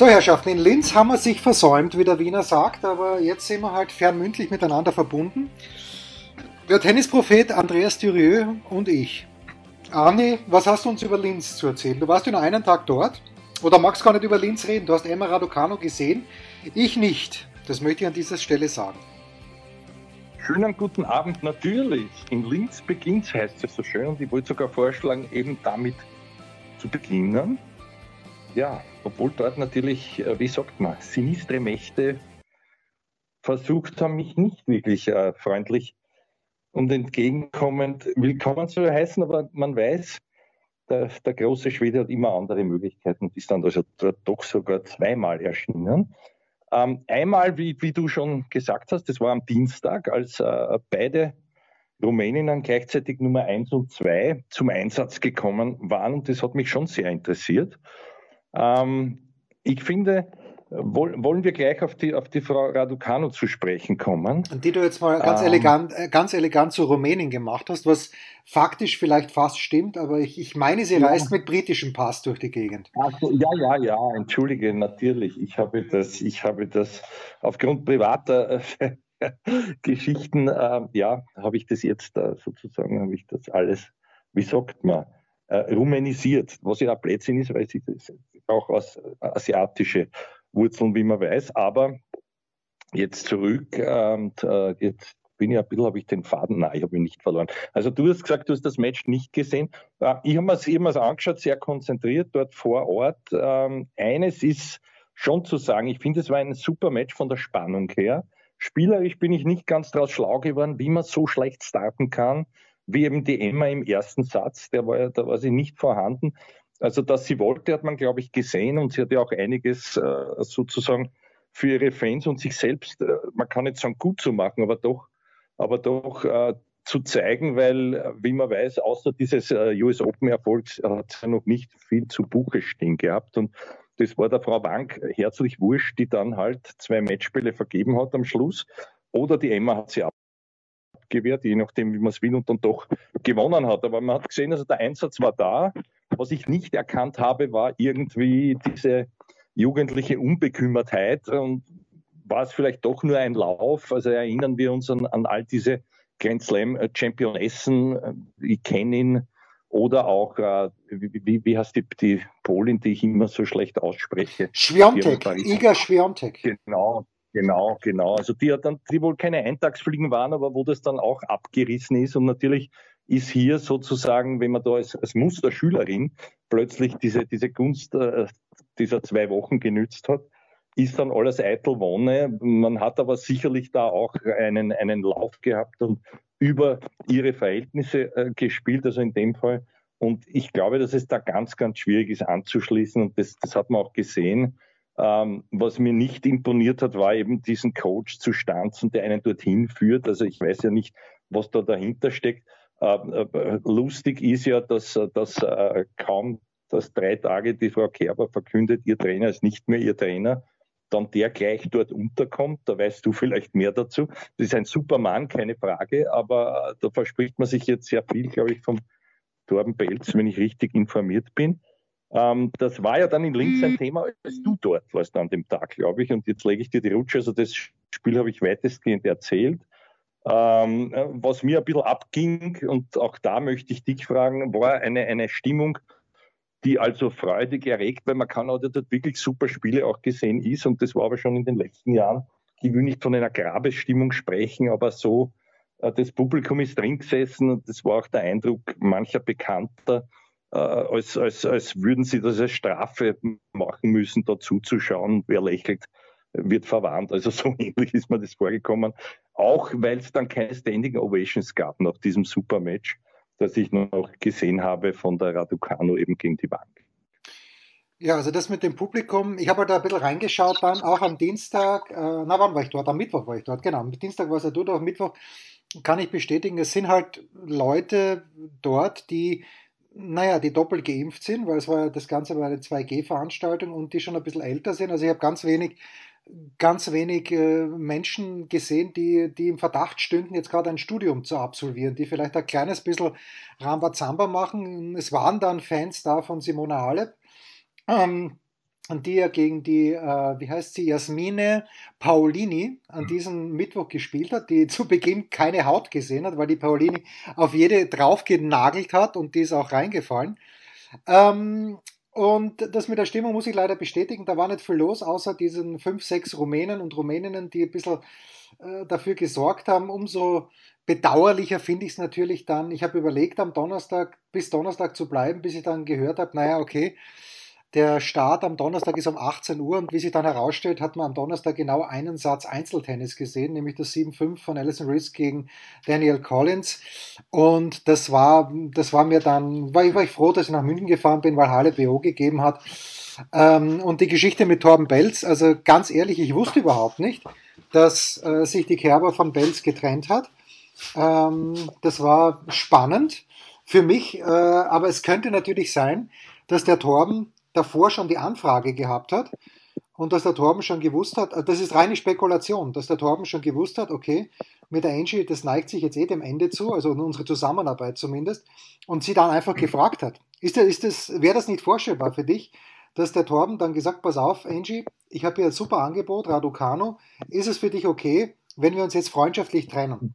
So, Herrschaften, in Linz haben wir sich versäumt, wie der Wiener sagt, aber jetzt sind wir halt fernmündlich miteinander verbunden. Der Tennisprophet Andreas Dürieu und ich. Arni, was hast du uns über Linz zu erzählen? Du warst nur einen Tag dort oder magst gar nicht über Linz reden. Du hast Emma Raducano gesehen, ich nicht. Das möchte ich an dieser Stelle sagen. Schönen guten Abend, natürlich. In Linz beginnt heißt es so schön und ich wollte sogar vorschlagen, eben damit zu beginnen. Ja, obwohl dort natürlich, äh, wie sagt man, sinistre Mächte versucht haben, mich nicht wirklich äh, freundlich und entgegenkommend willkommen zu heißen, aber man weiß, der, der, große Schwede hat immer andere Möglichkeiten und ist dann also doch sogar zweimal erschienen. Ähm, einmal, wie, wie, du schon gesagt hast, das war am Dienstag, als äh, beide Rumäninnen gleichzeitig Nummer 1 und 2 zum Einsatz gekommen waren und das hat mich schon sehr interessiert. Ähm, ich finde, wollen wir gleich auf die, auf die Frau Raducanu zu sprechen kommen. Die du jetzt mal ganz, ähm, elegant, äh, ganz elegant zu Rumänien gemacht hast, was faktisch vielleicht fast stimmt, aber ich, ich meine, sie ja. reist mit britischem Pass durch die Gegend. Also, ja, ja, ja, entschuldige, natürlich. Ich habe das, ich habe das aufgrund privater äh, Geschichten, äh, ja, habe ich das jetzt äh, sozusagen, habe ich das alles, wie sagt man, äh, rumänisiert, was ja Blödsinn ist, weil sie das auch aus äh, asiatische Wurzeln, wie man weiß. Aber jetzt zurück und äh, jetzt bin ich ein bisschen, habe ich den Faden, nein, ich habe ihn nicht verloren. Also du hast gesagt, du hast das Match nicht gesehen. Äh, ich habe mir es angeschaut, sehr konzentriert dort vor Ort. Ähm, eines ist schon zu sagen, ich finde, es war ein super Match von der Spannung her. Spielerisch bin ich nicht ganz draus schlau geworden, wie man so schlecht starten kann wie eben die Emma im ersten Satz, der war ja, da war sie nicht vorhanden. Also, dass sie wollte, hat man, glaube ich, gesehen und sie hat ja auch einiges äh, sozusagen für ihre Fans und sich selbst, äh, man kann nicht sagen gut zu machen, aber doch, aber doch äh, zu zeigen, weil, äh, wie man weiß, außer dieses äh, US Open Erfolgs hat sie noch nicht viel zu Buche stehen gehabt und das war der Frau Wank herzlich wurscht, die dann halt zwei Matchspiele vergeben hat am Schluss. Oder die Emma hat sie gewährt, je nachdem, wie man es will, und dann doch gewonnen hat. Aber man hat gesehen, also der Einsatz war da. Was ich nicht erkannt habe, war irgendwie diese jugendliche Unbekümmertheit und war es vielleicht doch nur ein Lauf? Also erinnern wir uns an, an all diese Grand Slam Championessen, ich kenne ihn, oder auch, äh, wie, wie heißt die, die Polin, die ich immer so schlecht ausspreche? Schwiontek, Iga Schwiontek. Genau, Genau, genau. Also die hat dann, die wohl keine Eintagsfliegen waren, aber wo das dann auch abgerissen ist. Und natürlich ist hier sozusagen, wenn man da als, als Musterschülerin plötzlich diese, diese Gunst äh, dieser zwei Wochen genützt hat, ist dann alles eitel Wonne. Man hat aber sicherlich da auch einen, einen Lauf gehabt und über ihre Verhältnisse äh, gespielt, also in dem Fall. Und ich glaube, dass es da ganz, ganz schwierig ist anzuschließen. Und das, das hat man auch gesehen ähm, was mir nicht imponiert hat, war eben diesen Coach zu stanzen, der einen dorthin führt. Also ich weiß ja nicht, was da dahinter steckt. Äh, äh, lustig ist ja, dass, dass äh, kaum, dass drei Tage die Frau Kerber verkündet, ihr Trainer ist nicht mehr ihr Trainer, dann der gleich dort unterkommt. Da weißt du vielleicht mehr dazu. Das ist ein super Mann, keine Frage, aber da verspricht man sich jetzt sehr viel, glaube ich, vom Torben Pelz, wenn ich richtig informiert bin. Ähm, das war ja dann in Linz ein. Thema, als du dort warst an dem Tag, glaube ich. Und jetzt lege ich dir die Rutsche. Also das Spiel habe ich weitestgehend erzählt. Ähm, was mir ein bisschen abging, und auch da möchte ich dich fragen, war eine, eine Stimmung, die also freudig erregt, weil man kann auch dort wirklich super Spiele auch gesehen ist. Und das war aber schon in den letzten Jahren. Ich will nicht von einer Grabesstimmung sprechen, aber so, äh, das Publikum ist drin gesessen und das war auch der Eindruck mancher Bekannter, äh, als, als, als würden sie das als Strafe machen müssen, da zuzuschauen. Wer lächelt, wird verwarnt. Also so ähnlich ist mir das vorgekommen. Auch weil es dann keine Standing Ovations gab nach diesem Supermatch, das ich noch gesehen habe von der Raducano eben gegen die Bank. Ja, also das mit dem Publikum, ich habe halt da ein bisschen reingeschaut dann, auch am Dienstag, äh, na wann war ich dort? Am Mittwoch war ich dort, genau. Am Dienstag war es ja dort, am Mittwoch kann ich bestätigen, es sind halt Leute dort, die, naja, die doppelt geimpft sind, weil es war das Ganze war eine 2G-Veranstaltung und die schon ein bisschen älter sind. Also ich habe ganz wenig, ganz wenig äh, Menschen gesehen, die, die im Verdacht stünden, jetzt gerade ein Studium zu absolvieren, die vielleicht ein kleines bisschen Rambazamba machen. Es waren dann Fans da von Simona Halep ähm, die ja gegen die, äh, wie heißt sie, Jasmine Paolini an diesem Mittwoch gespielt hat, die zu Beginn keine Haut gesehen hat, weil die Paolini auf jede drauf genagelt hat und die ist auch reingefallen. Ähm, und das mit der Stimmung muss ich leider bestätigen, da war nicht viel los, außer diesen fünf, sechs Rumänen und Rumäninnen, die ein bisschen äh, dafür gesorgt haben. Umso bedauerlicher finde ich es natürlich dann. Ich habe überlegt, am Donnerstag bis Donnerstag zu bleiben, bis ich dann gehört habe, naja, okay, der Start am Donnerstag ist um 18 Uhr und wie sich dann herausstellt, hat man am Donnerstag genau einen Satz Einzeltennis gesehen, nämlich das 7-5 von Alison Riss gegen Daniel Collins. Und das war, das war mir dann, war ich, war ich froh, dass ich nach München gefahren bin, weil Halle BO gegeben hat. Ähm, und die Geschichte mit Torben Belz, also ganz ehrlich, ich wusste überhaupt nicht, dass äh, sich die Kerber von Belz getrennt hat. Ähm, das war spannend für mich, äh, aber es könnte natürlich sein, dass der Torben davor schon die Anfrage gehabt hat und dass der Torben schon gewusst hat, äh, das ist reine Spekulation, dass der Torben schon gewusst hat, okay, mit der Angie, das neigt sich jetzt eh dem Ende zu, also unsere Zusammenarbeit zumindest, und sie dann einfach gefragt hat. Ist das, ist das, wäre das nicht vorstellbar für dich, dass der Torben dann gesagt, pass auf, Angie, ich habe hier ein super Angebot, Raducano, ist es für dich okay, wenn wir uns jetzt freundschaftlich trennen?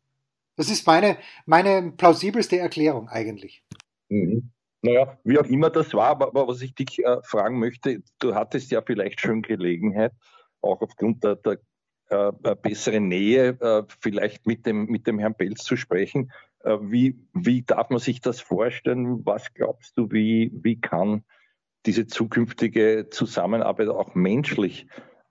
Das ist meine, meine plausibelste Erklärung eigentlich. Mhm. Naja, wie auch immer das war, aber, was ich dich äh, fragen möchte, du hattest ja vielleicht schon Gelegenheit, auch aufgrund der, der äh, besseren Nähe äh, vielleicht mit dem, mit dem Herrn Pelz zu sprechen. Äh, wie, wie darf man sich das vorstellen? Was glaubst du, wie, wie kann diese zukünftige Zusammenarbeit auch menschlich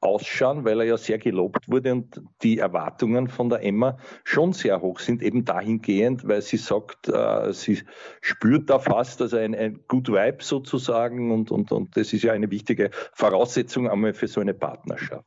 ausschauen, weil er ja sehr gelobt wurde und die Erwartungen von der Emma schon sehr hoch sind, eben dahingehend, weil sie sagt, äh, sie spürt da fast also ein, ein Good Vibe sozusagen und, und, und das ist ja eine wichtige Voraussetzung einmal für so eine Partnerschaft.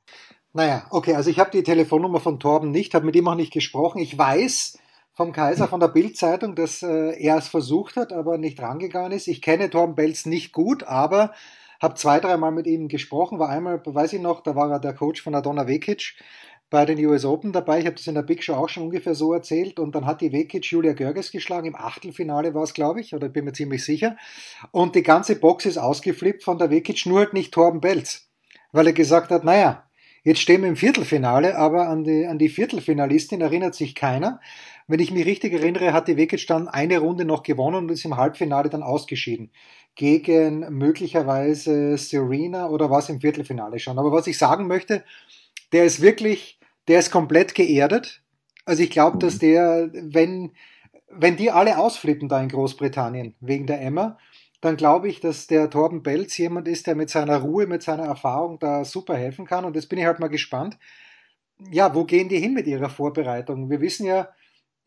Naja, okay, also ich habe die Telefonnummer von Torben nicht, habe mit ihm auch nicht gesprochen. Ich weiß vom Kaiser von der Bildzeitung, dass äh, er es versucht hat, aber nicht rangegangen ist. Ich kenne Torben Belz nicht gut, aber habe zwei, dreimal mit ihm gesprochen. War einmal, weiß ich noch, da war er der Coach von Adona Vekic bei den US Open dabei. Ich habe das in der Big Show auch schon ungefähr so erzählt. Und dann hat die Vekic Julia Görges geschlagen. Im Achtelfinale war es, glaube ich, oder bin mir ziemlich sicher. Und die ganze Box ist ausgeflippt von der Vekic, nur halt nicht Torben Belz. Weil er gesagt hat, naja, Jetzt stehen wir im Viertelfinale, aber an die, an die Viertelfinalistin erinnert sich keiner. Wenn ich mich richtig erinnere, hat die Vekic dann eine Runde noch gewonnen und ist im Halbfinale dann ausgeschieden gegen möglicherweise Serena oder was im Viertelfinale schon. Aber was ich sagen möchte, der ist wirklich, der ist komplett geerdet. Also ich glaube, dass mhm. der, wenn, wenn die alle ausflippen da in Großbritannien wegen der Emma, dann glaube ich, dass der Torben Belz jemand ist, der mit seiner Ruhe, mit seiner Erfahrung da super helfen kann. Und jetzt bin ich halt mal gespannt. Ja, wo gehen die hin mit ihrer Vorbereitung? Wir wissen ja,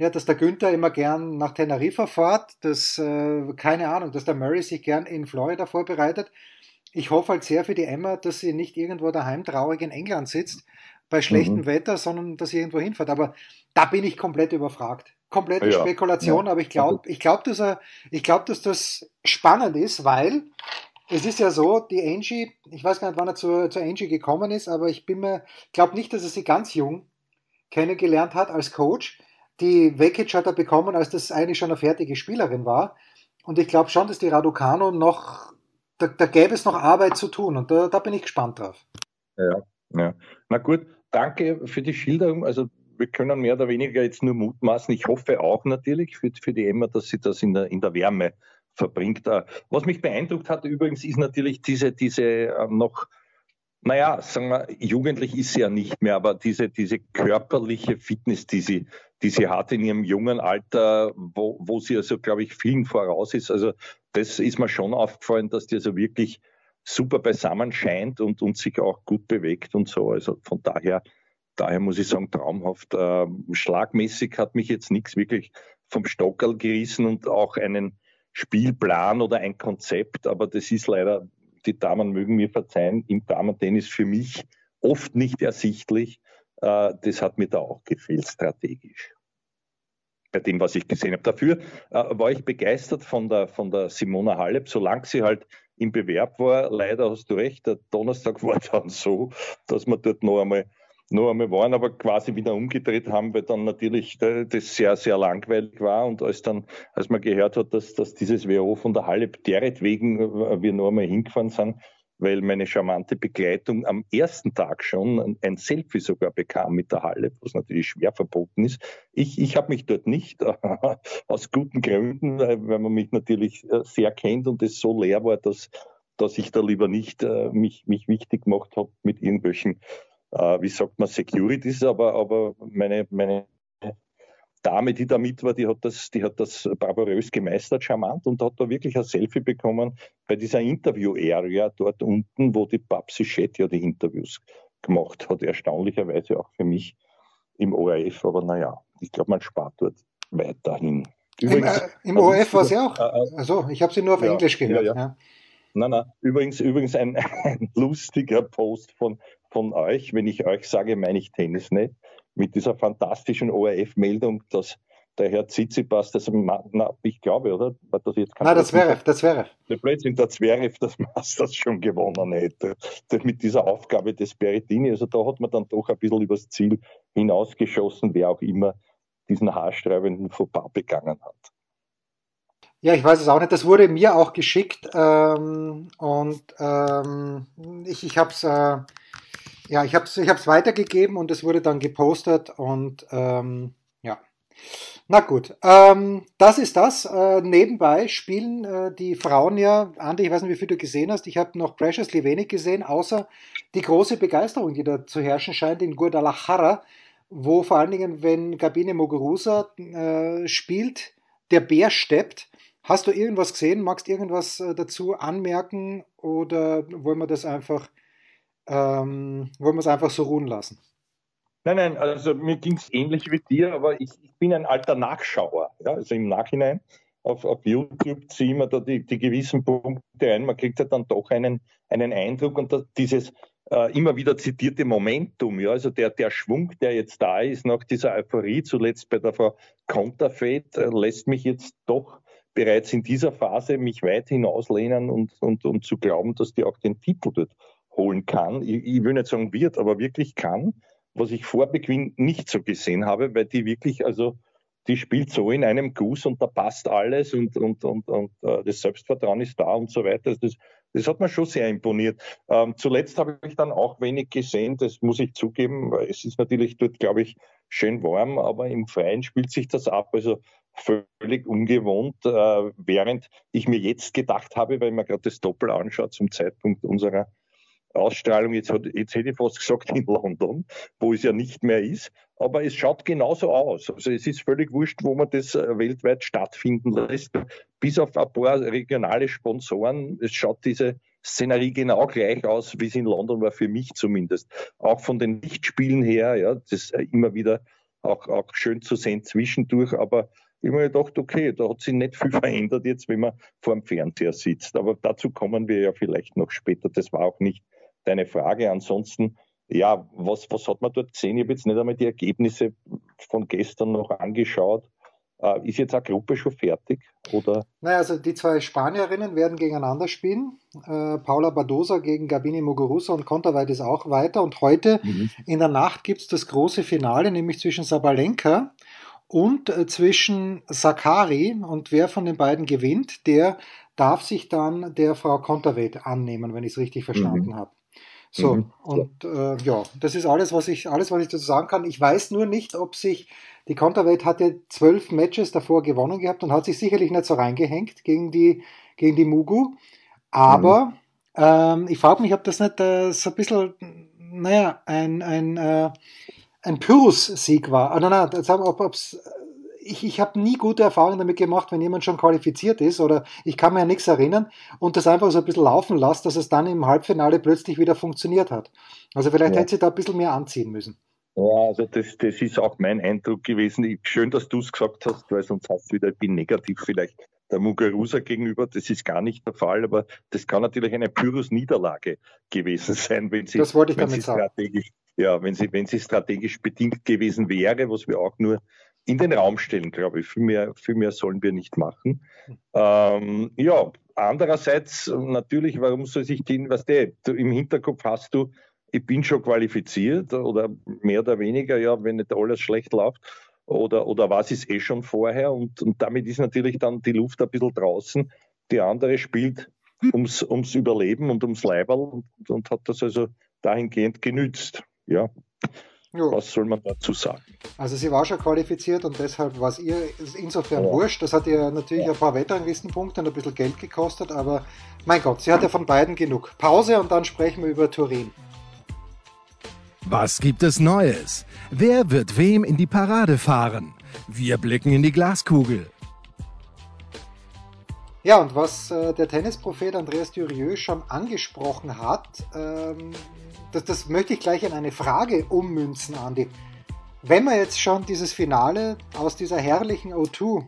ja, dass der Günther immer gern nach Teneriffa fährt, dass, äh, keine Ahnung, dass der Murray sich gern in Florida vorbereitet. Ich hoffe halt sehr für die Emma, dass sie nicht irgendwo daheim traurig in England sitzt, bei schlechtem mhm. Wetter, sondern dass sie irgendwo hinfährt. Aber da bin ich komplett überfragt. Komplette ja, Spekulation, ja. aber ich glaube, ich glaube, dass er, ich glaube, dass das spannend ist, weil es ist ja so, die Angie, ich weiß gar nicht, wann er zur, zur Angie gekommen ist, aber ich bin mir, glaube nicht, dass er sie ganz jung kennengelernt hat als Coach die Vekic hat er bekommen, als das eigentlich schon eine fertige Spielerin war. Und ich glaube schon, dass die Raducano noch, da, da gäbe es noch Arbeit zu tun und da, da bin ich gespannt drauf. Ja, ja. Na gut, danke für die Schilderung. Also wir können mehr oder weniger jetzt nur mutmaßen. Ich hoffe auch natürlich für, für die Emma, dass sie das in der, in der Wärme verbringt. Äh, was mich beeindruckt hat übrigens, ist natürlich diese, diese äh, noch naja, sagen wir, jugendlich ist sie ja nicht mehr, aber diese, diese körperliche Fitness, die sie, die sie hat in ihrem jungen Alter, wo, wo sie also, glaube ich, vielen voraus ist, also das ist mir schon aufgefallen, dass die also wirklich super beisammen scheint und, und sich auch gut bewegt und so. Also von daher, daher muss ich sagen, traumhaft. Äh, schlagmäßig hat mich jetzt nichts wirklich vom Stockerl gerissen und auch einen Spielplan oder ein Konzept, aber das ist leider die Damen mögen mir verzeihen, im Damen-Tennis für mich oft nicht ersichtlich. Äh, das hat mir da auch gefehlt, strategisch. Bei dem, was ich gesehen habe. Dafür äh, war ich begeistert von der, von der Simona Halep, solange sie halt im Bewerb war. Leider hast du recht, der Donnerstag war dann so, dass man dort noch einmal noch einmal waren, aber quasi wieder umgedreht haben, weil dann natürlich das sehr, sehr langweilig war. Und als dann, als man gehört hat, dass, dass dieses WO von der Halep deretwegen äh, wir noch einmal hingefahren sind, weil meine charmante Begleitung am ersten Tag schon ein Selfie sogar bekam mit der Halle, was natürlich schwer verboten ist. Ich, ich habe mich dort nicht, aus guten Gründen, weil man mich natürlich äh, sehr kennt und es so leer war, dass, dass ich da lieber nicht äh, mich, mich wichtig gemacht habe mit irgendwelchen, äh, wie sagt man, Securities, aber, aber meine, meine Dame, die da mit war, die hat das, die hat das bravourös gemeistert, charmant und hat da wirklich ein Selfie bekommen bei dieser Interview-Area dort unten, wo die Babsi Schett ja die Interviews gemacht hat. Erstaunlicherweise auch für mich im ORF, aber naja, ich glaube, man spart dort weiterhin. Übrigens, Im, äh, im ORF war sie auch. Äh, äh, also, ich habe sie nur auf ja, Englisch gehört. Ja, ja. Nein, nein, übrigens, übrigens ein, ein lustiger Post von, von euch. Wenn ich euch sage, meine ich Tennis nicht mit dieser fantastischen ORF-Meldung, dass der Herr Tsitsipas, das, na, ich glaube, oder? Das jetzt Nein, das wäre, das wäre. Plötzlich der Zverev das Masters schon gewonnen hätte. Mit dieser Aufgabe des Berrettini. Also da hat man dann doch ein bisschen übers Ziel hinausgeschossen, wer auch immer diesen haarstreibenden Fauxpas begangen hat. Ja, ich weiß es auch nicht. Das wurde mir auch geschickt ähm, und ähm, ich, ich habe es äh, ja, ich habe es ich weitergegeben und es wurde dann gepostet und ähm, ja. Na gut, ähm, das ist das. Äh, nebenbei spielen äh, die Frauen ja, Andi, ich weiß nicht, wie viel du gesehen hast, ich habe noch Preciously wenig gesehen, außer die große Begeisterung, die da zu herrschen scheint in Guadalajara, wo vor allen Dingen, wenn Gabine Muguruza äh, spielt, der Bär steppt. Hast du irgendwas gesehen? Magst du irgendwas äh, dazu anmerken oder wollen wir das einfach ähm, wollen wir es einfach so ruhen lassen? Nein, nein, also mir ging es ähnlich wie dir, aber ich, ich, bin ein alter Nachschauer. Ja? Also im Nachhinein auf, auf YouTube ziehe ich mir da die, die, gewissen Punkte ein. Man kriegt ja dann doch einen, einen Eindruck und das, dieses äh, immer wieder zitierte Momentum, ja, also der, der Schwung, der jetzt da ist nach dieser Euphorie, zuletzt bei der Frau Konterfeit, äh, lässt mich jetzt doch bereits in dieser Phase mich weit hinauslehnen und, und, und zu glauben, dass die auch den Titel dort holen kann. Ich, ich will nicht sagen wird, aber wirklich kann, was ich vor Bequin nicht so gesehen habe, weil die wirklich, also die spielt so in einem Guss und da passt alles und, und, und, und uh, das Selbstvertrauen ist da und so weiter. Das, das hat mir schon sehr imponiert. Ähm, zuletzt habe ich dann auch wenig gesehen, das muss ich zugeben, weil es ist natürlich dort, glaube ich, schön warm, aber im Freien spielt sich das ab. Also völlig ungewohnt, äh, während ich mir jetzt gedacht habe, weil man gerade das Doppel anschaut zum Zeitpunkt unserer Ausstrahlung, jetzt, hat, jetzt hätte ich fast gesagt in London, wo es ja nicht mehr ist, aber es schaut genauso aus. Also es ist völlig wurscht, wo man das äh, weltweit stattfinden lässt. Bis auf ein paar regionale Sponsoren, es schaut diese Szenerie genau gleich aus, wie es in London war, für mich zumindest. Auch von den Lichtspielen her, ja, das ist äh, immer wieder auch, auch schön zu sehen zwischendurch, aber ich mir gedacht, okay, da hat sich nicht viel verändert jetzt, wenn man vor dem Fernseher sitzt. Aber dazu kommen wir ja vielleicht noch später. Das war auch nicht deine Frage. Ansonsten, ja, was, was hat man dort gesehen? Ich habe jetzt nicht einmal die Ergebnisse von gestern noch angeschaut. Äh, ist jetzt eine Gruppe schon fertig? Oder? Naja, also die zwei Spanierinnen werden gegeneinander spielen. Äh, Paula Badosa gegen Gabini Muguruza und Konterweit ist auch weiter. Und heute mhm. in der Nacht gibt es das große Finale, nämlich zwischen Sabalenka und äh, zwischen Sakari. Und wer von den beiden gewinnt, der darf sich dann der Frau Konterweit annehmen, wenn ich es richtig verstanden mhm. habe. So, mhm. und äh, ja, das ist alles, was ich, alles, was ich dazu sagen kann. Ich weiß nur nicht, ob sich die Counterweight hatte zwölf Matches davor gewonnen gehabt und hat sich sicherlich nicht so reingehängt gegen die, gegen die Mugu. Aber mhm. ähm, ich frage mich, ob das nicht äh, so ein bisschen, naja, ein, ein, äh, ein Pyrrhus-Sieg war. Ah, nein, nein, ob es ich, ich habe nie gute Erfahrungen damit gemacht, wenn jemand schon qualifiziert ist oder ich kann mir ja nichts erinnern und das einfach so ein bisschen laufen lässt, dass es dann im Halbfinale plötzlich wieder funktioniert hat. Also vielleicht ja. hätte sie da ein bisschen mehr anziehen müssen. Ja, also das, das ist auch mein Eindruck gewesen. Schön, dass du es gesagt hast, weil sonst hast du wieder, ich bin negativ vielleicht der Muguruza gegenüber. Das ist gar nicht der Fall, aber das kann natürlich eine Pyrrhus-Niederlage gewesen sein, wenn sie, das wollte ich damit sie strategisch, sagen. ja, wenn sie, wenn sie strategisch bedingt gewesen wäre, was wir auch nur in den Raum stellen, glaube ich. Viel mehr, viel mehr sollen wir nicht machen. Ähm, ja, andererseits natürlich, warum soll sich die, was der, im Hinterkopf hast du, ich bin schon qualifiziert oder mehr oder weniger, ja, wenn nicht alles schlecht läuft oder, oder was ist eh schon vorher und, und damit ist natürlich dann die Luft ein bisschen draußen. Die andere spielt ums, ums Überleben und ums Leiberl und, und hat das also dahingehend genützt. Ja. Jo. Was soll man dazu sagen? Also sie war schon qualifiziert und deshalb war es ihr insofern ja. wurscht. Das hat ihr natürlich ja. ein paar Wetterlistenpunkte und ein bisschen Geld gekostet, aber mein Gott, sie hat ja von beiden genug. Pause und dann sprechen wir über Turin. Was gibt es Neues? Wer wird wem in die Parade fahren? Wir blicken in die Glaskugel. Ja, und was äh, der Tennisprophet Andreas Durieux schon angesprochen hat, ähm, das, das möchte ich gleich in eine Frage ummünzen, Andi. Wenn man jetzt schon dieses Finale aus dieser herrlichen O2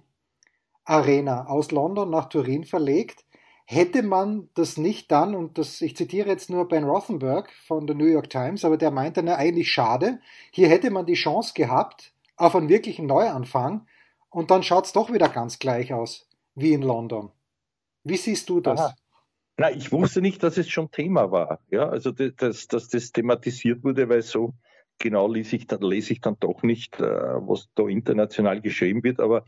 Arena aus London nach Turin verlegt, hätte man das nicht dann, und das, ich zitiere jetzt nur Ben Rothenberg von der New York Times, aber der meinte, na, eigentlich schade, hier hätte man die Chance gehabt auf einen wirklichen Neuanfang und dann schaut es doch wieder ganz gleich aus wie in London. Wie siehst du das? Aha. Na, ich wusste nicht, dass es schon Thema war. Ja, also dass, dass das thematisiert wurde, weil so genau lese ich dann, lese ich dann doch nicht, äh, was da international geschrieben wird. Aber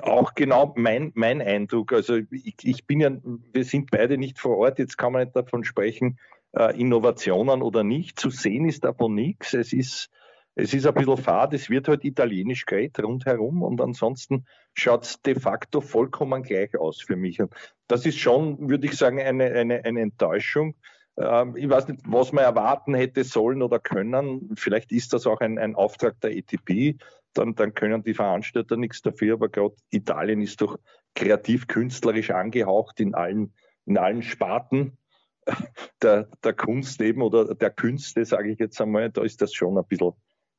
auch genau mein, mein Eindruck. Also ich, ich bin ja, wir sind beide nicht vor Ort, jetzt kann man nicht davon sprechen, äh, Innovationen oder nicht. Zu sehen ist davon nichts. Es ist, es ist ein bisschen fad, es wird halt italienisch geredet rundherum und ansonsten schaut es de facto vollkommen gleich aus für mich. Und das ist schon, würde ich sagen, eine, eine, eine Enttäuschung. Ähm, ich weiß nicht, was man erwarten hätte sollen oder können. Vielleicht ist das auch ein, ein Auftrag der ETP dann, dann können die Veranstalter nichts dafür. Aber gerade Italien ist doch kreativ-künstlerisch angehaucht in allen, in allen Sparten der, der Kunst eben oder der Künste, sage ich jetzt einmal. Da ist das schon ein bisschen,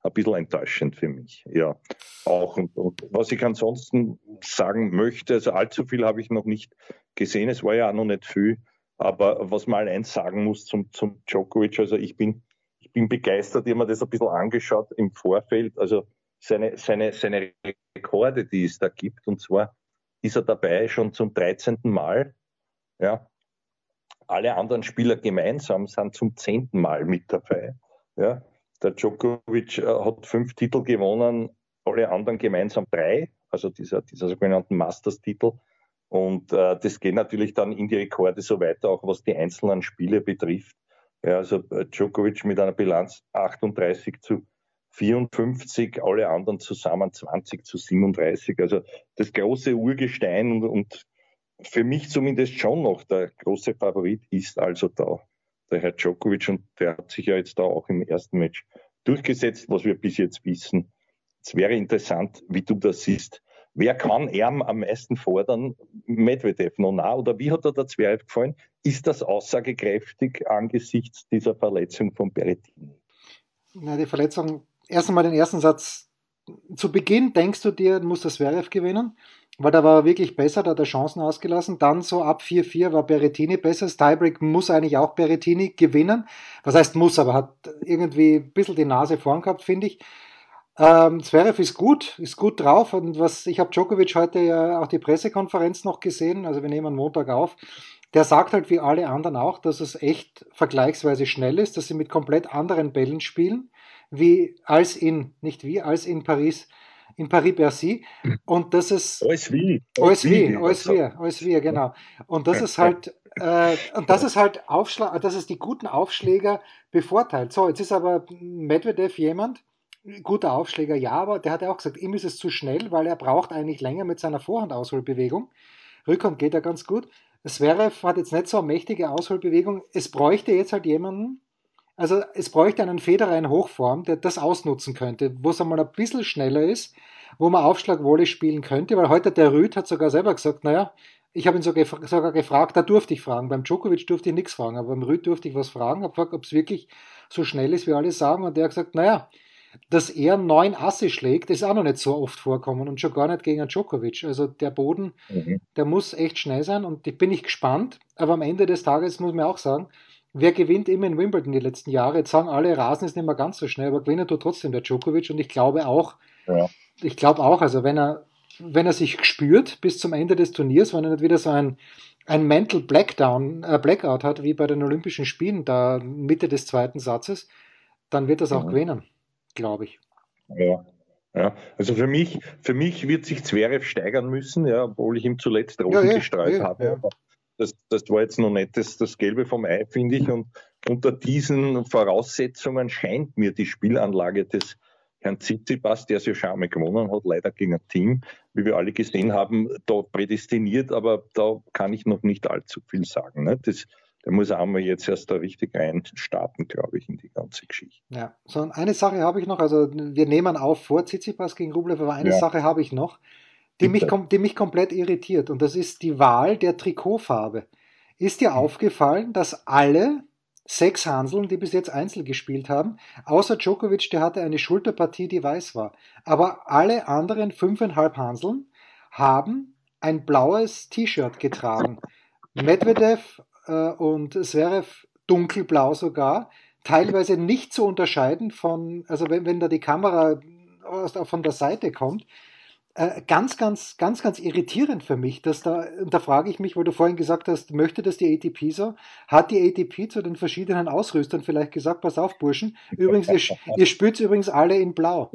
ein bisschen enttäuschend für mich. Ja, auch. Und, und was ich ansonsten sagen möchte, also allzu viel habe ich noch nicht gesehen. Es war ja auch noch nicht viel. Aber was man eins sagen muss zum, zum Djokovic, also ich bin, ich bin begeistert, ich habe mir das ein bisschen angeschaut im Vorfeld. Also seine, seine, seine Rekorde, die es da gibt. Und zwar ist er dabei schon zum 13. Mal. Ja. Alle anderen Spieler gemeinsam sind zum 10. Mal mit dabei. Ja. Der Djokovic äh, hat fünf Titel gewonnen, alle anderen gemeinsam drei, also dieser, dieser sogenannten Masters-Titel. Und äh, das geht natürlich dann in die Rekorde so weiter, auch was die einzelnen Spiele betrifft. Ja, also äh, Djokovic mit einer Bilanz 38 zu 54, alle anderen zusammen 20 zu 37. Also das große Urgestein und, und für mich zumindest schon noch der große Favorit ist also da der Herr Djokovic und der hat sich ja jetzt da auch im ersten Match durchgesetzt, was wir bis jetzt wissen. Es wäre interessant, wie du das siehst. Wer kann er am meisten fordern? Medvedev noch nah oder wie hat er der Zwerg gefallen? Ist das aussagekräftig angesichts dieser Verletzung von Berrettini? Na, die Verletzung erst einmal den ersten Satz. Zu Beginn denkst du dir, muss das Zverev gewinnen, weil da war er wirklich besser, da hat er Chancen ausgelassen. Dann so ab 4-4 war Berrettini besser. Das Tiebreak muss eigentlich auch Berrettini gewinnen. Was heißt muss, aber hat irgendwie ein bisschen die Nase vorn gehabt, finde ich. Ähm, Zverev ist gut, ist gut drauf und was ich habe Djokovic heute ja auch die Pressekonferenz noch gesehen, also wir nehmen Montag auf. Der sagt halt wie alle anderen auch, dass es echt vergleichsweise schnell ist, dass sie mit komplett anderen Bällen spielen wie als in, nicht wie, als in Paris, in Paris-Bercy. Und das ist. Alles wie. Alles wie, alles wie, alles wie, genau. Und das ist halt, äh, und das ist halt Aufschlag, dass es die guten Aufschläger bevorteilt. So, jetzt ist aber Medvedev jemand, guter Aufschläger, ja, aber der hat ja auch gesagt, ihm ist es zu schnell, weil er braucht eigentlich länger mit seiner Vorhandausholbewegung. Rückhand geht er ganz gut. Zverev hat jetzt nicht so eine mächtige Ausholbewegung. Es bräuchte jetzt halt jemanden, also es bräuchte einen Federer in Hochform, der das ausnutzen könnte, wo es einmal ein bisschen schneller ist, wo man Aufschlagwolle spielen könnte, weil heute der Rüd hat sogar selber gesagt, naja, ich habe ihn sogar gefragt, da durfte ich fragen. Beim Djokovic durfte ich nichts fragen, aber beim Rüd durfte ich was fragen, habe gefragt, ob es wirklich so schnell ist, wie alle sagen. Und der hat gesagt, naja, dass er neun Asse schlägt, ist auch noch nicht so oft vorkommen und schon gar nicht gegen Djokovic. Also der Boden, mhm. der muss echt schnell sein und ich bin nicht gespannt, aber am Ende des Tages muss man auch sagen, wer gewinnt immer in Wimbledon die letzten Jahre? Jetzt sagen alle, Rasen ist nicht mehr ganz so schnell, aber gewinnen tut trotzdem der Djokovic und ich glaube auch, ja. ich glaube auch, also wenn er, wenn er sich spürt bis zum Ende des Turniers, wenn er nicht wieder so ein, ein Mental Blackdown, äh, Blackout hat, wie bei den Olympischen Spielen, da Mitte des zweiten Satzes, dann wird das auch mhm. gewinnen, glaube ich. Ja. Ja, also für mich, für mich wird sich Zverev steigern müssen, ja, obwohl ich ihm zuletzt Rosen ja, gestreut ja, habe. Das, das war jetzt noch nicht das, das Gelbe vom Ei, finde ich. Und unter diesen Voraussetzungen scheint mir die Spielanlage des Herrn Tsitsipas, der schon einmal gewonnen hat, leider gegen ein Team, wie wir alle gesehen haben, da prädestiniert, aber da kann ich noch nicht allzu viel sagen. Ne? Das, der muss einmal jetzt erst da richtig reinstarten, glaube ich, in die ganze Geschichte. Ja, so eine Sache habe ich noch, also wir nehmen auf vor Tsitsipas gegen Rublev, aber eine ja. Sache habe ich noch, die mich, die mich komplett irritiert und das ist die Wahl der Trikotfarbe. Ist dir hm. aufgefallen, dass alle sechs Hanseln, die bis jetzt Einzel gespielt haben, außer Djokovic, der hatte eine Schulterpartie, die weiß war. Aber alle anderen fünfeinhalb Hanseln haben ein blaues T-Shirt getragen. Medvedev äh, und Zverev dunkelblau sogar, teilweise nicht zu unterscheiden von, also wenn, wenn da die Kamera von der Seite kommt, äh, ganz, ganz, ganz, ganz irritierend für mich, dass da, da frage ich mich, weil du vorhin gesagt hast, möchte das die ATP so? Hat die ATP zu den verschiedenen Ausrüstern vielleicht gesagt, pass auf, Burschen, übrigens, ihr, ihr spürt übrigens alle in Blau.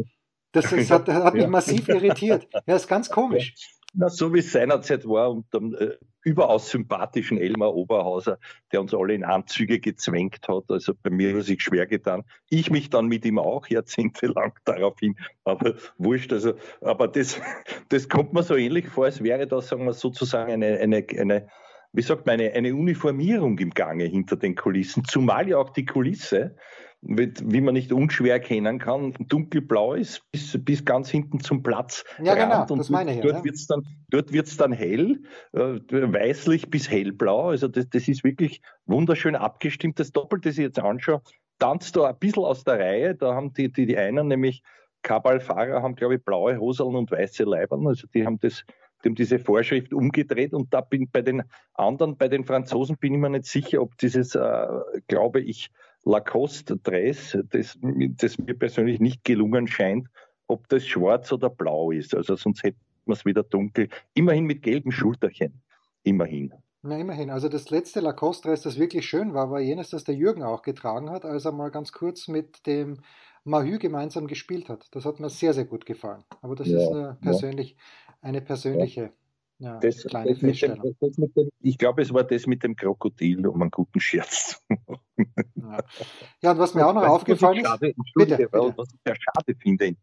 Das, das hat, hat mich massiv irritiert. Ja, ist ganz komisch. Na, so wie es seinerzeit war und dem äh, überaus sympathischen Elmar Oberhauser, der uns alle in Anzüge gezwängt hat. Also bei mir hat sich schwer getan. Ich mich dann mit ihm auch jahrzehntelang daraufhin, aber wurscht. Also, aber das, das kommt mir so ähnlich vor, als wäre da, sagen wir sozusagen eine, eine, eine wie sagt man, eine, eine Uniformierung im Gange hinter den Kulissen, zumal ja auch die Kulisse wie man nicht unschwer erkennen kann, dunkelblau ist bis, bis ganz hinten zum Platz. Ja, genau, und das meine ich. Dort ja. wird es dann, dort wird's dann hell, äh, weißlich bis hellblau. Also das, das ist wirklich wunderschön abgestimmt. Das Doppel, das ich jetzt anschaue, tanzt da ein bisschen aus der Reihe. Da haben die, die, die einen nämlich Kabalfahrer haben, glaube ich, blaue Hoseln und weiße Leibern. Also die haben das haben diese Vorschrift umgedreht und da bin bei den anderen, bei den Franzosen bin ich mir nicht sicher, ob dieses, äh, glaube ich, Lacoste-Dress, das, das mir persönlich nicht gelungen scheint, ob das schwarz oder blau ist. Also sonst hätten wir es wieder dunkel. Immerhin mit gelben Schulterchen. Immerhin. Na, immerhin. Also das letzte Lacoste-Dress, das wirklich schön war, war jenes, das der Jürgen auch getragen hat, als er mal ganz kurz mit dem Mahü gemeinsam gespielt hat. Das hat mir sehr, sehr gut gefallen. Aber das ja, ist eine, persönlich, ja. eine persönliche ja, das, das Feststellung. Dem, dem, ich glaube, es war das mit dem Krokodil, um einen guten Scherz zu machen. Ja, ja und was mir auch noch aufgefallen ist, schade, bitte, bitte. was ich sehr schade finde im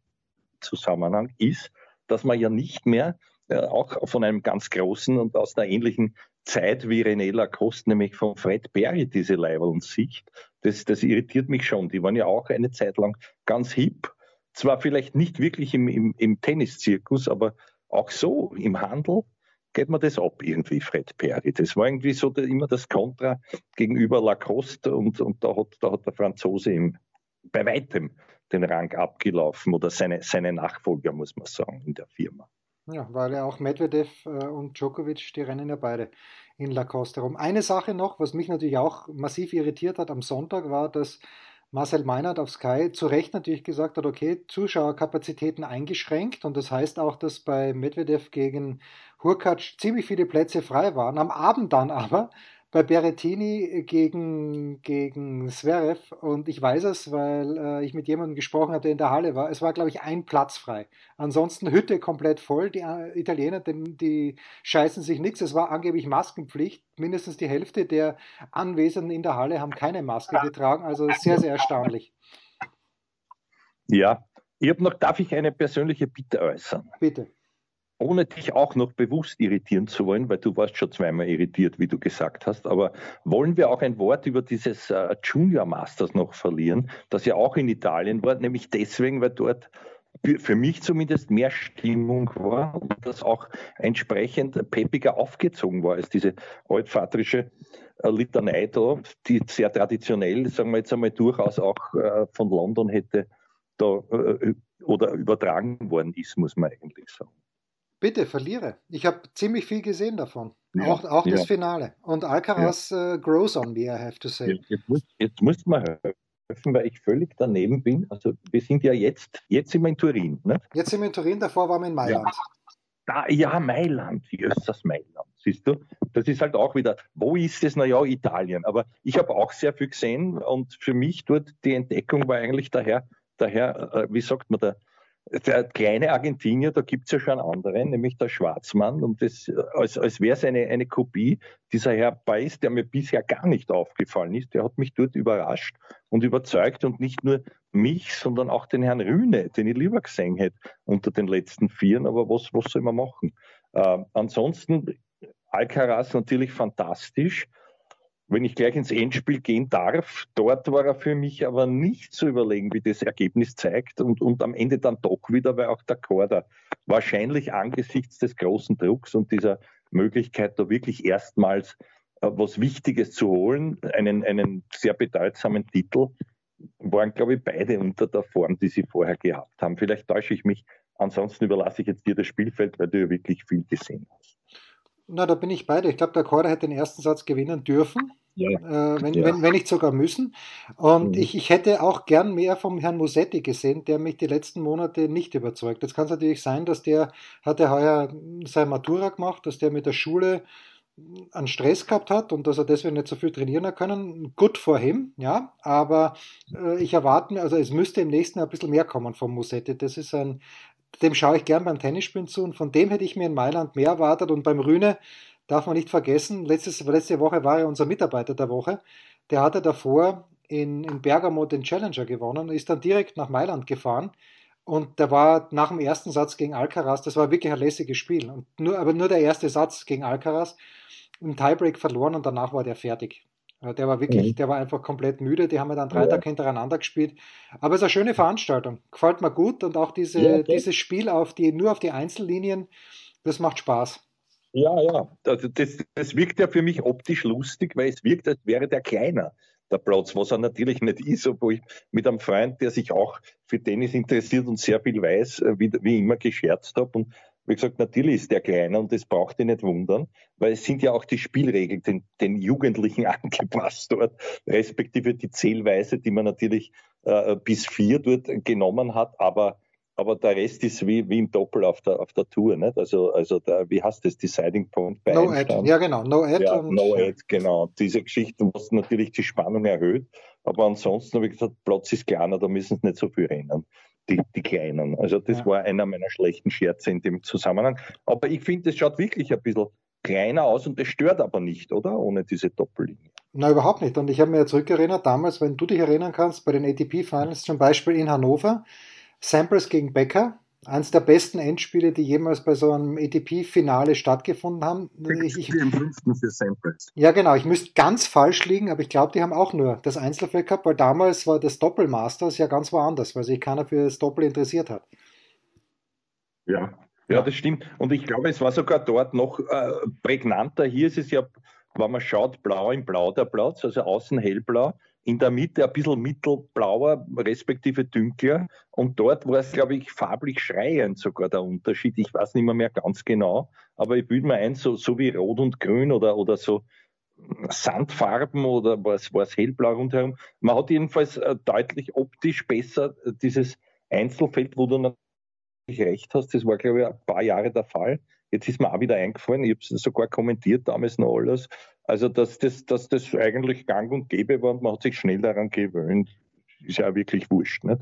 Zusammenhang, ist, dass man ja nicht mehr äh, auch von einem ganz großen und aus einer ähnlichen Zeit wie René Lacoste, nämlich von Fred Perry, diese Leiberl-Sicht. Das, das irritiert mich schon. Die waren ja auch eine Zeit lang ganz hip. Zwar vielleicht nicht wirklich im, im, im Tenniszirkus, aber auch so im Handel geht man das ab irgendwie, Fred Perry. Das war irgendwie so immer das Kontra gegenüber Lacoste und, und da, hat, da hat der Franzose ihm bei weitem den Rang abgelaufen oder seine, seine Nachfolger, muss man sagen, in der Firma. Ja, weil ja auch Medvedev äh, und Djokovic, die rennen ja beide in Lacoste rum. Eine Sache noch, was mich natürlich auch massiv irritiert hat am Sonntag, war, dass Marcel Meinert auf Sky zu Recht natürlich gesagt hat, okay, Zuschauerkapazitäten eingeschränkt und das heißt auch, dass bei Medvedev gegen Hurkacz ziemlich viele Plätze frei waren. Am Abend dann aber bei Berettini gegen, gegen Zverev und ich weiß es, weil äh, ich mit jemandem gesprochen hatte, der in der Halle war. Es war, glaube ich, ein Platz frei. Ansonsten Hütte komplett voll. Die äh, Italiener, die, die scheißen sich nichts. Es war angeblich Maskenpflicht. Mindestens die Hälfte der Anwesenden in der Halle haben keine Maske getragen. Also sehr, sehr erstaunlich. Ja, ich habe noch, darf ich eine persönliche Bitte äußern? Bitte ohne dich auch noch bewusst irritieren zu wollen, weil du warst schon zweimal irritiert, wie du gesagt hast, aber wollen wir auch ein Wort über dieses äh, Junior Masters noch verlieren, das ja auch in Italien war, nämlich deswegen, weil dort für mich zumindest mehr Stimmung war und das auch entsprechend peppiger aufgezogen war als diese altvatrische äh, Litanei da, die sehr traditionell, sagen wir jetzt einmal, durchaus auch äh, von London hätte da äh, oder übertragen worden ist, muss man eigentlich sagen. Bitte, verliere. Ich habe ziemlich viel gesehen davon. Ja, auch auch ja. das Finale. Und Alcaraz ja. uh, grows on me, I have to say. Jetzt muss, jetzt muss man helfen, weil ich völlig daneben bin. Also wir sind ja jetzt, jetzt sind wir in Turin. Ne? Jetzt sind wir in Turin, davor waren wir in Mailand. Da, ja, Mailand, das Mailand, siehst du? Das ist halt auch wieder, wo ist es? Naja, Italien. Aber ich habe auch sehr viel gesehen und für mich dort die Entdeckung war eigentlich daher, daher äh, wie sagt man da, der kleine Argentinier, da gibt es ja schon andere, nämlich der Schwarzmann, und das, als, als wäre es eine, eine Kopie. Dieser Herr Beiß, der mir bisher gar nicht aufgefallen ist, der hat mich dort überrascht und überzeugt und nicht nur mich, sondern auch den Herrn Rühne, den ich lieber gesehen hätte unter den letzten Vieren, aber was, was soll man machen? Äh, ansonsten Alcaraz natürlich fantastisch wenn ich gleich ins Endspiel gehen darf, dort war er für mich aber nicht zu überlegen, wie das Ergebnis zeigt und, und am Ende dann doch wieder, weil auch der Korda wahrscheinlich angesichts des großen Drucks und dieser Möglichkeit, da wirklich erstmals äh, was Wichtiges zu holen, einen, einen sehr bedeutsamen Titel, waren, glaube ich, beide unter der Form, die sie vorher gehabt haben. Vielleicht täusche ich mich. Ansonsten überlasse ich jetzt dir das Spielfeld, weil du ja wirklich viel gesehen hast. Na, da bin ich beide. Ich glaube, der Korda hätte den ersten Satz gewinnen dürfen. Ja. Äh, wenn, ja. wenn, wenn nicht sogar müssen. Und mhm. ich, ich hätte auch gern mehr vom Herrn Musetti gesehen, der mich die letzten Monate nicht überzeugt. Jetzt kann es natürlich sein, dass der, hat er heuer seine Matura gemacht, dass der mit der Schule einen Stress gehabt hat und dass er deswegen nicht so viel trainieren hat können. Gut for him, ja, aber äh, ich erwarte mir, also es müsste im nächsten Jahr ein bisschen mehr kommen vom Musetti. Das ist ein, dem schaue ich gern beim Tennisspielen zu und von dem hätte ich mir in Mailand mehr erwartet. Und beim Rühne darf man nicht vergessen, letztes, letzte Woche war er unser Mitarbeiter der Woche, der hatte davor in, in Bergamo den Challenger gewonnen, ist dann direkt nach Mailand gefahren. Und der war nach dem ersten Satz gegen Alcaraz, das war wirklich ein lässiges Spiel, und nur, aber nur der erste Satz gegen Alcaraz, im Tiebreak verloren und danach war der fertig. Der war wirklich, mhm. der war einfach komplett müde. Die haben wir dann drei ja. Tage hintereinander gespielt. Aber es ist eine schöne Veranstaltung. Gefällt mir gut und auch diese, ja, okay. dieses Spiel auf die, nur auf die Einzellinien, das macht Spaß. Ja, ja. Also das, das wirkt ja für mich optisch lustig, weil es wirkt, als wäre der kleiner der Platz, was er natürlich nicht ist, obwohl ich mit einem Freund, der sich auch für Tennis interessiert und sehr viel weiß, äh, wie, wie immer gescherzt habe. Und wie gesagt, natürlich ist der kleiner und das braucht ihr nicht wundern, weil es sind ja auch die Spielregeln den, den Jugendlichen angepasst dort, respektive die Zählweise, die man natürlich äh, bis vier dort genommen hat, aber aber der Rest ist wie, wie im Doppel auf der, auf der Tour, nicht? Also, also der, wie heißt das, Deciding Point bei No Ad, ja genau, No Ad. Ja, no Ad, genau. Diese Geschichten, was natürlich die Spannung erhöht, aber ansonsten habe ich gesagt, Platz ist kleiner, da müssen sie nicht so viel rennen die, die Kleinen. Also das ja. war einer meiner schlechten Scherze in dem Zusammenhang. Aber ich finde, es schaut wirklich ein bisschen kleiner aus und es stört aber nicht, oder? Ohne diese Doppellinie. Na, überhaupt nicht. Und ich habe mir zurückerinnert, damals, wenn du dich erinnern kannst, bei den ATP-Finals zum Beispiel in Hannover, Samples gegen Becker, eines der besten Endspiele, die jemals bei so einem ATP-Finale stattgefunden haben. Ich, ich, im fünften für Samples. Ja, genau. Ich müsste ganz falsch liegen, aber ich glaube, die haben auch nur das Einzelfeld gehabt, weil damals war das Doppelmasters ja ganz woanders, weil sich keiner für das Doppel interessiert hat. Ja, ja, das stimmt. Und ich glaube, es war sogar dort noch äh, prägnanter. Hier ist es ja, wenn man schaut, blau in blau der Platz, also außen hellblau in der Mitte ein bisschen mittelblauer, respektive dünkler. Und dort war es, glaube ich, farblich schreiend sogar der Unterschied. Ich weiß nicht mehr, mehr ganz genau, aber ich bilde mir ein, so, so wie Rot und Grün oder, oder so Sandfarben oder was war es hellblau rundherum. Man hat jedenfalls äh, deutlich optisch besser äh, dieses Einzelfeld, wo du natürlich recht hast, das war, glaube ich, ein paar Jahre der Fall. Jetzt ist mir auch wieder eingefallen, ich habe es sogar kommentiert damals noch alles, also, dass das, dass das eigentlich gang und gäbe war und man hat sich schnell daran gewöhnt, ist ja wirklich wurscht. Nicht?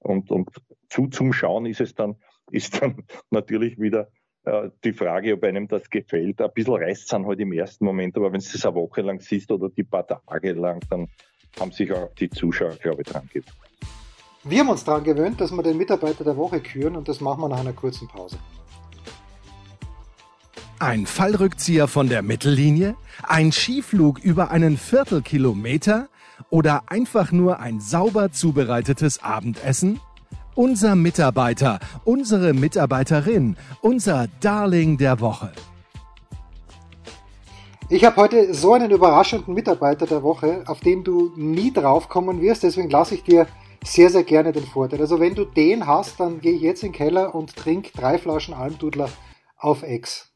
Und, und zu zum Schauen ist es dann, ist dann natürlich wieder äh, die Frage, ob einem das gefällt. Ein bisschen reißt es dann halt im ersten Moment, aber wenn du das eine Woche lang siehst oder die paar Tage lang, dann haben sich auch die Zuschauer, glaube ich, dran gewöhnt. Wir haben uns daran gewöhnt, dass wir den Mitarbeiter der Woche küren und das machen wir nach einer kurzen Pause. Ein Fallrückzieher von der Mittellinie? Ein Skiflug über einen Viertelkilometer? Oder einfach nur ein sauber zubereitetes Abendessen? Unser Mitarbeiter, unsere Mitarbeiterin, unser Darling der Woche. Ich habe heute so einen überraschenden Mitarbeiter der Woche, auf den du nie drauf kommen wirst. Deswegen lasse ich dir sehr, sehr gerne den Vorteil. Also wenn du den hast, dann gehe ich jetzt in den Keller und trinke drei Flaschen Almdudler auf Ex.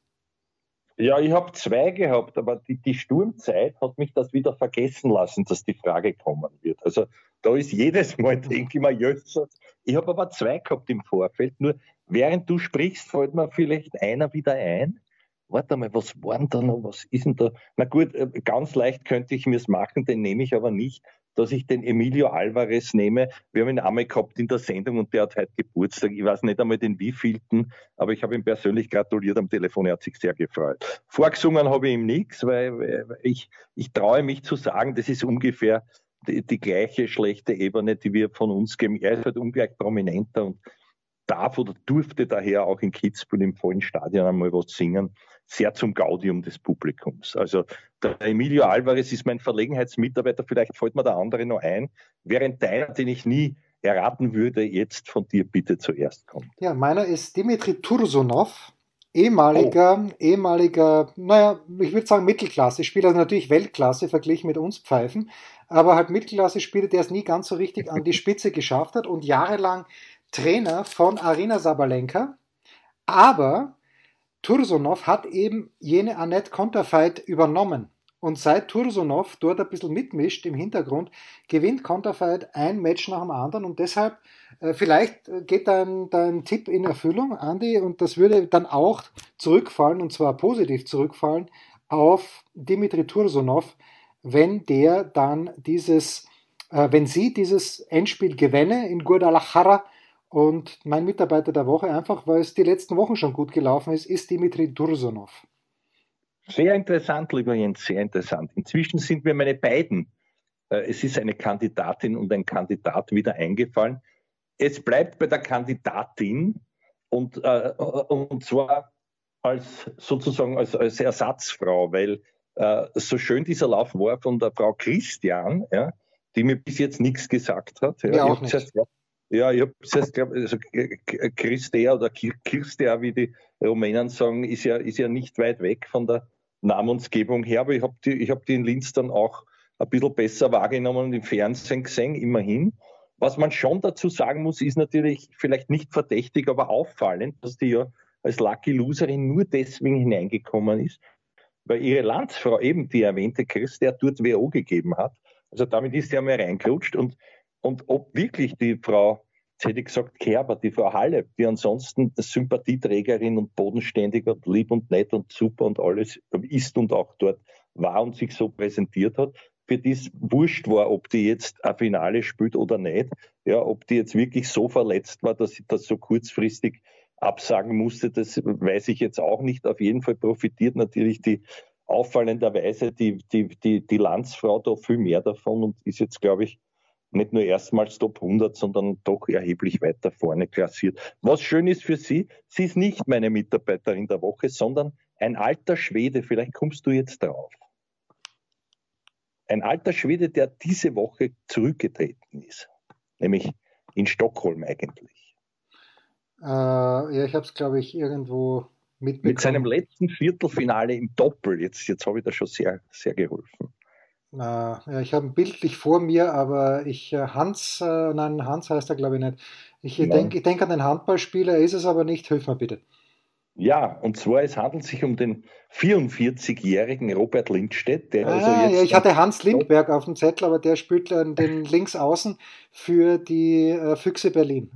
Ja, ich habe zwei gehabt, aber die, die, Sturmzeit hat mich das wieder vergessen lassen, dass die Frage kommen wird. Also da ist jedes Mal, denke ich mir, Jössers. Ich habe aber zwei gehabt im Vorfeld, nur während du sprichst, fällt mir vielleicht einer wieder ein. Warte mal, was war denn da noch? Was ist denn da? Na gut, äh, ganz leicht könnte ich mir es machen, den nehme ich aber nicht dass ich den Emilio Alvarez nehme. Wir haben ihn einmal gehabt in der Sendung und der hat heute Geburtstag. Ich weiß nicht einmal den wievielten, aber ich habe ihm persönlich gratuliert am Telefon. Er hat sich sehr gefreut. Vorgesungen habe ich ihm nichts, weil ich, ich traue mich zu sagen, das ist ungefähr die, die gleiche schlechte Ebene, die wir von uns geben. Er ist halt ungleich prominenter und darf oder durfte daher auch in Kitzbühel im vollen Stadion einmal was singen sehr zum Gaudium des Publikums. Also der Emilio Alvarez ist mein Verlegenheitsmitarbeiter, vielleicht fällt mir der andere noch ein, während deiner, den ich nie erraten würde, jetzt von dir bitte zuerst kommt. Ja, meiner ist Dimitri Tursonov, ehemaliger, oh. ehemaliger, naja, ich würde sagen Mittelklasse-Spieler, also natürlich Weltklasse verglichen mit uns Pfeifen, aber halt Mittelklasse-Spieler, der es nie ganz so richtig an die Spitze geschafft hat und jahrelang Trainer von Arena Sabalenka, aber Tursonov hat eben jene Annette Konterfeit übernommen. Und seit Tursonov dort ein bisschen mitmischt im Hintergrund, gewinnt Konterfeit ein Match nach dem anderen. Und deshalb, äh, vielleicht geht dein, dein Tipp in Erfüllung, Andi, und das würde dann auch zurückfallen, und zwar positiv zurückfallen, auf Dimitri Tursonov, wenn der dann dieses, äh, wenn sie dieses Endspiel gewinne in Guadalajara, und mein Mitarbeiter der Woche, einfach weil es die letzten Wochen schon gut gelaufen ist, ist Dimitri Dursonov. Sehr interessant, lieber Jens, sehr interessant. Inzwischen sind mir meine beiden, äh, es ist eine Kandidatin und ein Kandidat wieder eingefallen. Es bleibt bei der Kandidatin und, äh, und zwar als sozusagen als, als Ersatzfrau, weil äh, so schön dieser Lauf war von der Frau Christian, ja, die mir bis jetzt nichts gesagt hat. Ja, auch nicht. Zuerst, ja, ich habe es heißt, glaube also Christea oder Kirstea, wie die Rumänen sagen, ist ja, ist ja nicht weit weg von der Namensgebung her, aber ich habe die, hab die in Linz dann auch ein bisschen besser wahrgenommen und im Fernsehen gesehen, immerhin. Was man schon dazu sagen muss, ist natürlich vielleicht nicht verdächtig, aber auffallend, dass die ja als Lucky Loserin nur deswegen hineingekommen ist, weil ihre Landsfrau eben die erwähnte Christa dort WO gegeben hat. Also damit ist sie einmal reingerutscht und und ob wirklich die Frau, jetzt hätte ich gesagt Kerber, die Frau Halle, die ansonsten Sympathieträgerin und bodenständig und lieb und nett und super und alles ist und auch dort war und sich so präsentiert hat, für die es wurscht war, ob die jetzt ein Finale spielt oder nicht, ja, ob die jetzt wirklich so verletzt war, dass sie das so kurzfristig absagen musste, das weiß ich jetzt auch nicht. Auf jeden Fall profitiert natürlich die auffallenderweise die, die, die, die Landsfrau da viel mehr davon und ist jetzt, glaube ich, nicht nur erstmals Top 100, sondern doch erheblich weiter vorne klassiert. Was schön ist für Sie, sie ist nicht meine Mitarbeiterin der Woche, sondern ein alter Schwede, vielleicht kommst du jetzt drauf. Ein alter Schwede, der diese Woche zurückgetreten ist, nämlich in Stockholm eigentlich. Äh, ja, ich habe es, glaube ich, irgendwo mitbekommen. Mit seinem letzten Viertelfinale im Doppel, jetzt, jetzt habe ich da schon sehr, sehr geholfen. Äh, ja, ich habe ein bildlich vor mir, aber ich, äh, Hans, äh, nein, Hans heißt er glaube ich nicht. Ich denke denk an den Handballspieler, er ist es aber nicht. Hilf mir bitte. Ja, und zwar es handelt sich um den 44-jährigen Robert Lindstedt, der also ah, also jetzt. Ja, ich hatte Hans Lindberg auf dem Zettel, aber der spielt den Linksaußen für die Füchse Berlin.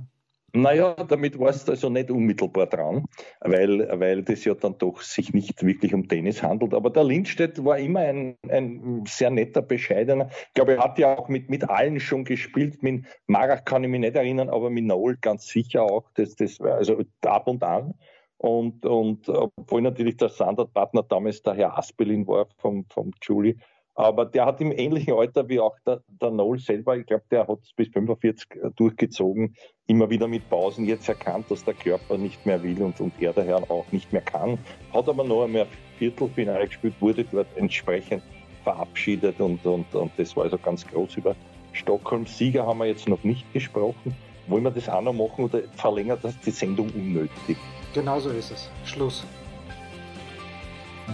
Naja, damit warst du also nicht unmittelbar dran, weil, weil das ja dann doch sich nicht wirklich um Tennis handelt. Aber der Lindstedt war immer ein, ein sehr netter, bescheidener. Ich glaube, er hat ja auch mit, mit allen schon gespielt. Mit Marach kann ich mich nicht erinnern, aber mit Noel ganz sicher auch. Das, das war also ab und an. Und, und obwohl natürlich der Standardpartner damals der Herr Aspelin war vom, vom Julie, aber der hat im ähnlichen Alter wie auch der, der Noel selber, ich glaube, der hat es bis 45 durchgezogen, immer wieder mit Pausen jetzt erkannt, dass der Körper nicht mehr will und, und er daher auch nicht mehr kann. Hat aber noch einmal Viertelfinale gespielt, wurde dort entsprechend verabschiedet und, und, und das war also ganz groß über Stockholm. Sieger haben wir jetzt noch nicht gesprochen. Wollen wir das auch noch machen oder verlängert das die Sendung unnötig? Genau so ist es. Schluss.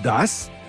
Das